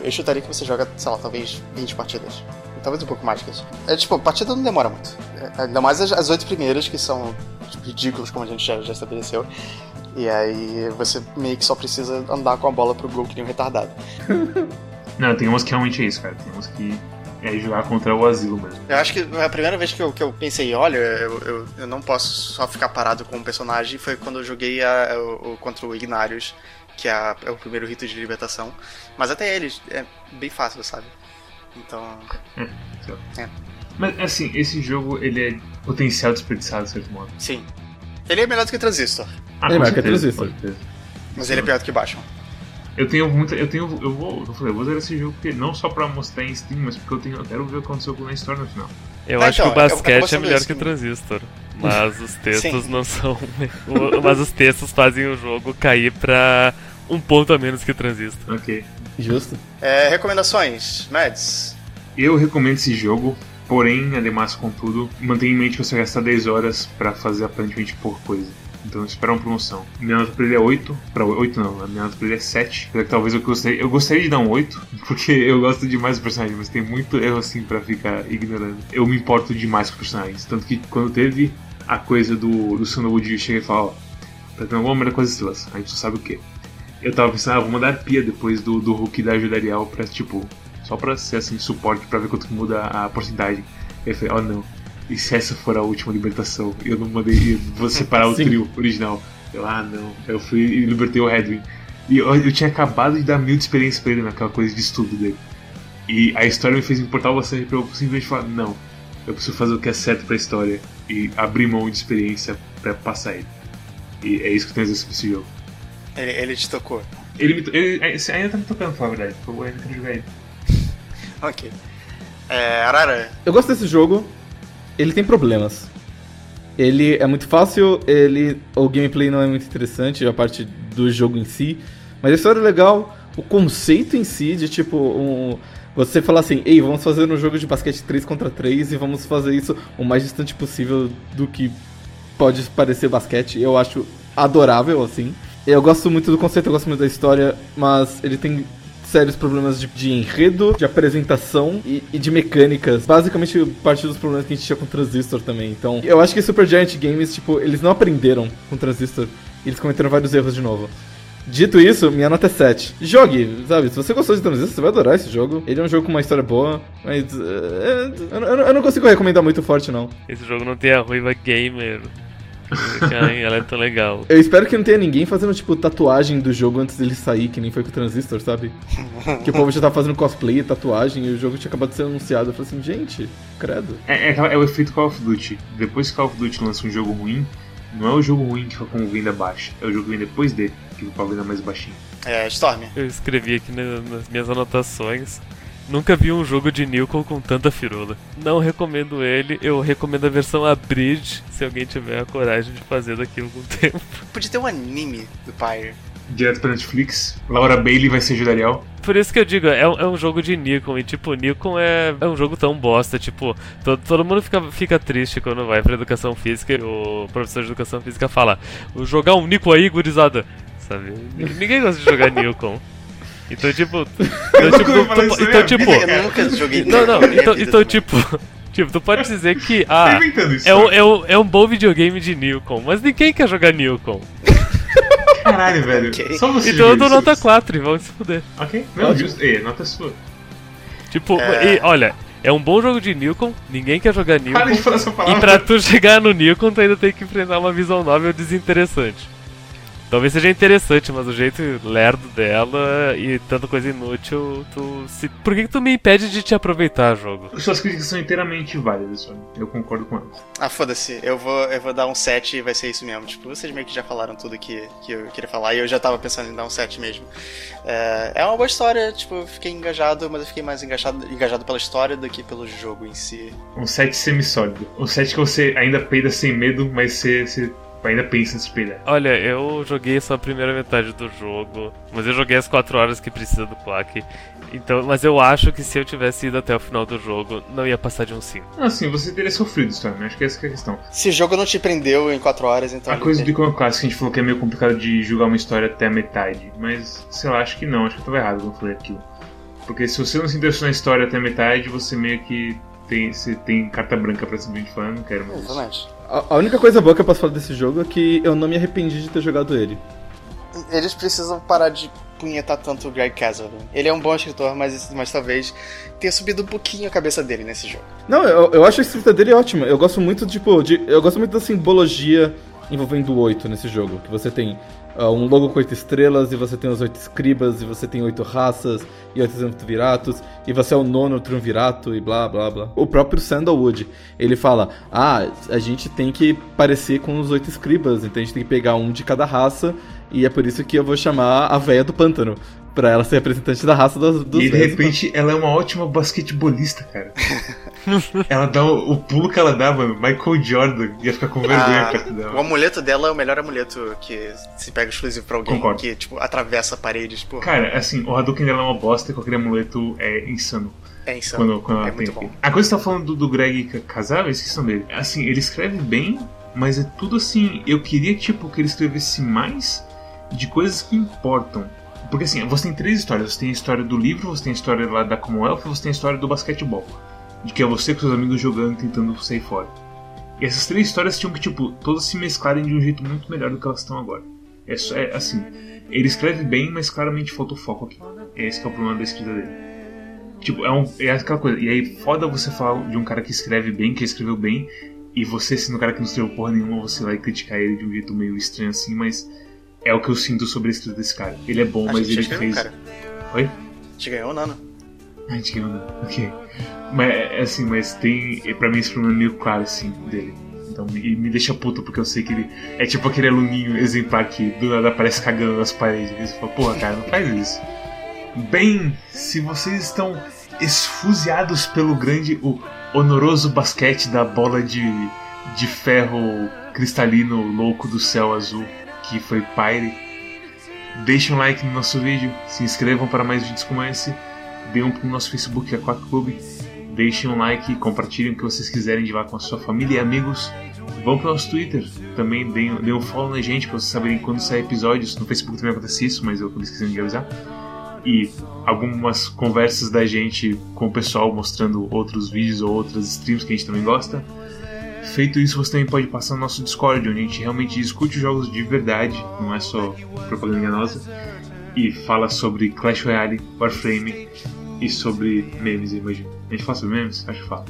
Eu chutaria que você joga, sei lá, talvez 20 partidas. Talvez um pouco mais que isso. É tipo, partida não demora muito. É, ainda mais as oito primeiras, que são tipo, ridículas, como a gente já, já estabeleceu. E aí você meio que só precisa andar com a bola pro gol que nem um retardado. Não, tem umas que realmente é isso, cara. Tem umas que é jogar contra o asilo mesmo. Eu acho que a primeira vez que eu, que eu pensei, olha, eu, eu, eu não posso só ficar parado com um personagem foi quando eu joguei a, o, contra o Ignarius, que é, a, é, o primeiro rito de libertação. Mas até ele é bem fácil, sabe? Então. É, é. Mas assim, esse jogo ele é potencial desperdiçado de certo modo. Sim. Ele é melhor do que Transistor. Ah, ele é melhor que Transistor. Mas ele é pior do que Batman. Eu tenho muita. Eu tenho. Eu vou. Eu falei, eu vou zerar esse jogo porque, não só pra mostrar em Steam, mas porque eu, tenho, eu quero ver o que aconteceu com a história no final. Eu ah, acho então, que o basquete é melhor que o Transistor. Mas os textos não são. mas os textos fazem o jogo cair pra um ponto a menos que o Transistor. Ok. Justo. É, recomendações, Mads? Eu recomendo esse jogo, porém, ademais contudo, mantenha em mente que você gasta 10 horas para fazer aparentemente pouca coisa. Então espera uma promoção. Minha nota pra ele é 8, pra 8 não, a minha nota pra ele é 7. Apesar que talvez eu gostaria, eu gostaria de dar um 8, porque eu gosto demais do personagem, mas tem muito erro assim pra ficar ignorando. Eu me importo demais com personagens, tanto que quando teve a coisa do, do Sunwood chega e fala, ó, tá tendo alguma merda com as estrelas, a gente não sabe o que. Eu tava pensando, ah, vou mandar pia depois do, do Hulk da ajuda Ariel pra, tipo, só pra ser assim, suporte, pra ver quanto muda a porcentagem. Eu falei, oh não, e se essa for a última libertação? Eu não mandei, vou separar o trio original. Eu, ah não, eu fui e libertei o Hedwig. E eu, eu, tinha acabado de dar mil de experiência pra ele naquela coisa de estudo dele. E a história me fez importar bastante pra eu simplesmente falar, não, eu preciso fazer o que é certo pra história e abrir mão de experiência pra passar ele. E é isso que eu tenho a dizer sobre esse jogo. Ele, ele te tocou? Ele, me, ele, ele ainda tá me tocando, pra falar a verdade, eu ainda quero jogar ele. ok. É, Arara? Eu gosto desse jogo, ele tem problemas. Ele é muito fácil, ele o gameplay não é muito interessante, a parte do jogo em si, mas a história é legal, o conceito em si de tipo um, você falar assim, ei, vamos fazer um jogo de basquete 3 contra 3 e vamos fazer isso o mais distante possível do que pode parecer basquete, eu acho adorável assim. Eu gosto muito do conceito, eu gosto muito da história, mas ele tem sérios problemas de, de enredo, de apresentação e, e, de mecânicas. Basicamente, parte dos problemas que a gente tinha com Transistor também. Então, eu acho que Supergiant Games, tipo, eles não aprenderam com Transistor. Eles cometeram vários erros de novo. Dito isso, minha nota é 7. Jogue, sabe? Se você gostou de Transistor, você vai adorar esse jogo. Ele é um jogo com uma história boa, mas. Uh, eu, eu, eu, não consigo recomendar muito forte, não. Esse jogo não tem a ruiva gamer. ela é tão legal. Eu espero que não tenha ninguém fazendo, tipo, tatuagem do jogo antes dele sair, que nem foi com o Transistor, sabe? que o povo já tava fazendo cosplay, tatuagem, e o jogo tinha acabado de ser anunciado. Eu falei assim, gente, credo. É, é, é o efeito Call of Duty. Depois que Call of Duty lança um jogo ruim, não é o jogo ruim que foi com venda baixa, é o jogo que vem depois dele, que foi com a venda mais baixinha. É, Storm. Eu escrevi aqui nas minhas anotações Nunca vi um jogo de Nilcon com tanta firula. Não recomendo ele, eu recomendo a versão Abridge, se alguém tiver a coragem de fazer daquilo com o tempo. Podia ter um anime do Pyre. Direto pra Netflix. Laura Bailey vai ser Judariel. Por isso que eu digo, é, é um jogo de Nikon. E tipo, Nikon é, é um jogo tão bosta. Tipo, todo, todo mundo fica, fica triste quando vai pra educação física e o professor de educação física fala: jogar um Nikon aí, gurizada. Sabe? Ninguém gosta de jogar Nikon. Então, tipo. Então, tipo, tu, então, tipo. Eu nunca joguei Não, não, então, então tipo. Tipo, tu pode dizer que. Ah, é um, é, um, é um bom videogame de Newcom, mas ninguém quer jogar Newcom. Caralho, velho. Okay. Só você então eu dou nota 4 e vamos se fuder. Ok, não, justo. E, nota sua. Tipo, é... e, olha, é um bom jogo de Newcom, ninguém quer jogar Newcom. Para de falar essa palavra. E pra tu chegar no Newcom, tu ainda tem que enfrentar uma visão novel desinteressante. Talvez seja interessante, mas o jeito lerdo dela e tanta coisa inútil, tu se... Por que, que tu me impede de te aproveitar, jogo? Suas críticas são inteiramente válidas, eu concordo com elas. Ah, foda-se, eu vou, eu vou dar um 7 e vai ser isso mesmo. Tipo, vocês meio que já falaram tudo que, que eu queria falar e eu já tava pensando em dar um 7 mesmo. É, é uma boa história, tipo, eu fiquei engajado, mas eu fiquei mais engajado, engajado pela história do que pelo jogo em si. Um 7 semi-sólido. Um 7 que você ainda peida sem medo, mas você, você ainda pensa em espelhar. Olha, eu joguei só a primeira metade do jogo, mas eu joguei as 4 horas que precisa do Quack. Então, mas eu acho que se eu tivesse ido até o final do jogo, não ia passar de um 5. Ah, sim, você teria sofrido, Storm. Acho que essa que é a questão. Se o jogo não te prendeu em 4 horas, então. A coisa do Icon Classic, a gente falou que é meio complicado de julgar uma história até a metade. Mas, sei lá, acho que não. Acho que eu tava errado quando eu falei aquilo. Porque se você não se interessou na história até a metade, você meio que tem, você tem carta branca pra simplesmente falar, não quero mais. Exatamente. A, única coisa boa que eu posso falar desse jogo é que eu não me arrependi de ter jogado ele. Eles precisam parar de punhetar tanto o Greg Castle. Ele é um bom escritor, mas, mas talvez tenha subido um pouquinho a cabeça dele nesse jogo. Não, eu, eu acho a escrita dele ótima. Eu gosto muito, tipo, de, eu gosto muito da simbologia envolvendo o 8 nesse jogo. Que você tem uh, um logo com oito estrelas, e você tem os oito escribas, e você tem oito raças, e oito triunviratos, e você é o nono triunvirato, e blá blá blá. O próprio Sandalwood, ele fala: ah, a gente tem que parecer com os oito escribas, então a gente tem que pegar um de cada raça, e é por isso que eu vou chamar a véia do pântano pra ela ser representante da raça dos, dos E de repente ela é uma ótima basquetebolista, cara. ela dá o, o, pulo que ela dá, mano. Michael Jordan ia ficar com vergonha ah, perto dela. O amuleto dela é o melhor amuleto que se pega exclusivo pra alguém Concordo. que, tipo, atravessa paredes, pô. Cara, assim, o Hadouken dela é uma bosta e aquele amuleto é insano. É insano. Quando, quando ela é tem aqui. A coisa que você tá falando do, do Greg Casal, eu esqueci dele. Assim, ele escreve bem, mas é tudo assim. Eu queria, tipo, que ele escrevesse mais de coisas que importam. Porque assim, você tem três histórias. Você tem a história do livro, você tem a história lá da Commonwealth e você tem a história do basquetebol. De que é você com seus amigos jogando tentando sair fora. E essas três histórias tinham que, tipo, todas se mesclarem de um jeito muito melhor do que elas estão agora. É, é assim, ele escreve bem, mas claramente falta o foco aqui. Esse é o problema da escrita dele. Tipo, é, um, é aquela coisa. E aí, foda você falar de um cara que escreve bem, que escreveu bem, e você, sendo um cara que não escreveu porra nenhuma, você vai criticar ele de um jeito meio estranho assim, mas é o que eu sinto sobre a escrita desse cara. Ele é bom, A mas ele já fez. cara. Oi? A gente ganhou o Nano. A gente ganhou, né? Ok. Mas, é assim, mas tem. é, Pra mim esse problema é meio claro, assim, dele. Então, e me deixa puto, porque eu sei que ele é tipo aquele aluninho exemplar que do nada aparece cagando nas paredes. E você fala, porra, cara, não faz isso. Bem, se vocês estão esfuziados pelo grande, o honoroso basquete da bola de, de ferro cristalino louco do céu azul, que foi Pyre, deixem um like no nosso vídeo, se inscrevam para mais vídeos como esse, venham pro nosso Facebook, a Quack Clube, deixem um like, compartilhem o que vocês quiserem de lá com a sua família e amigos. Vão pro nosso Twitter, também deem, deem um follow na gente para vocês saberem quando sair episódios. No Facebook também acontece isso, mas eu acabei esquecendo de avisar. E algumas conversas da gente com o pessoal mostrando outros vídeos ou outras streams que a gente também gosta. Feito isso, você também pode passar no nosso Discord, onde a gente realmente discute jogos de verdade, não é só propaganda enganosa. E fala sobre Clash Royale, Warframe e sobre memes, eu imagino. A gente fala sobre memes? Acho que fala.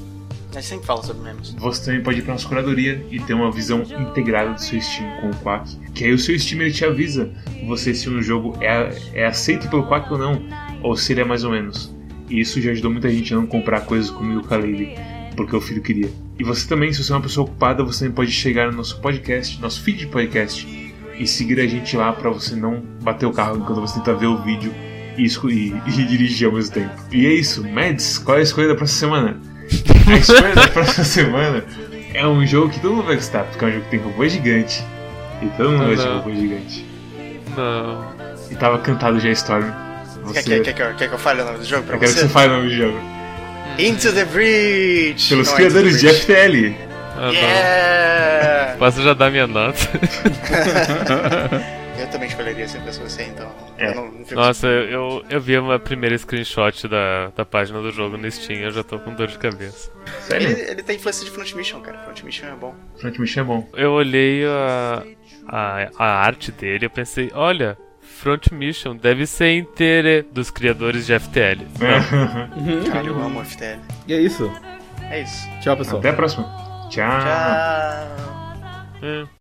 A gente sempre fala sobre memes. Você também pode ir para nossa curadoria e ter uma visão integrada do seu Steam com o Quack. Que aí o seu Steam ele te avisa você se um jogo é, é aceito pelo Quack ou não, ou se ele é mais ou menos. E isso já ajudou muita gente a não comprar coisas como o Ukulele, porque o filho queria. E você também, se você é uma pessoa ocupada, você também pode chegar no nosso podcast, nosso feed de podcast, e seguir a gente lá para você não bater o carro enquanto você tenta ver o vídeo e, e, e dirigir ao mesmo tempo. E é isso, Mads, qual é a escolha da próxima semana? A escolha da próxima semana é um jogo que todo mundo vai gostar, porque é um jogo que tem robô gigante. E todo mundo Ah, gosta de não. robô gigante. Não. E tava cantado já a história. Quer, Você... quer, quer, que eu- quer que eu fale o nome do jogo pra Eu quero que você? você fale o nome do jogo. Into the Breach! Pelos Não, criadores de. FTL. Ah, não. Yeah! Posso já dar minha nota? eu também escolheria se eu fosse você, então. É. Eu não, não Nossa, eu, eu, eu vi uma primeira screenshot da, da página do jogo no Steam eu já tô com dor de cabeça. Sério? Ele, ele tem influência de Front Mission, cara. Front Mission é bom. Front Mission é bom. Eu olhei a, a, a arte dele eu pensei, olha, Front Mission deve ser inteira dos criadores de FTL. Não. Cara, eu amo FTL. E é isso. É isso. Tchau, pessoal. Até a próxima. Tchau. Tchau! É.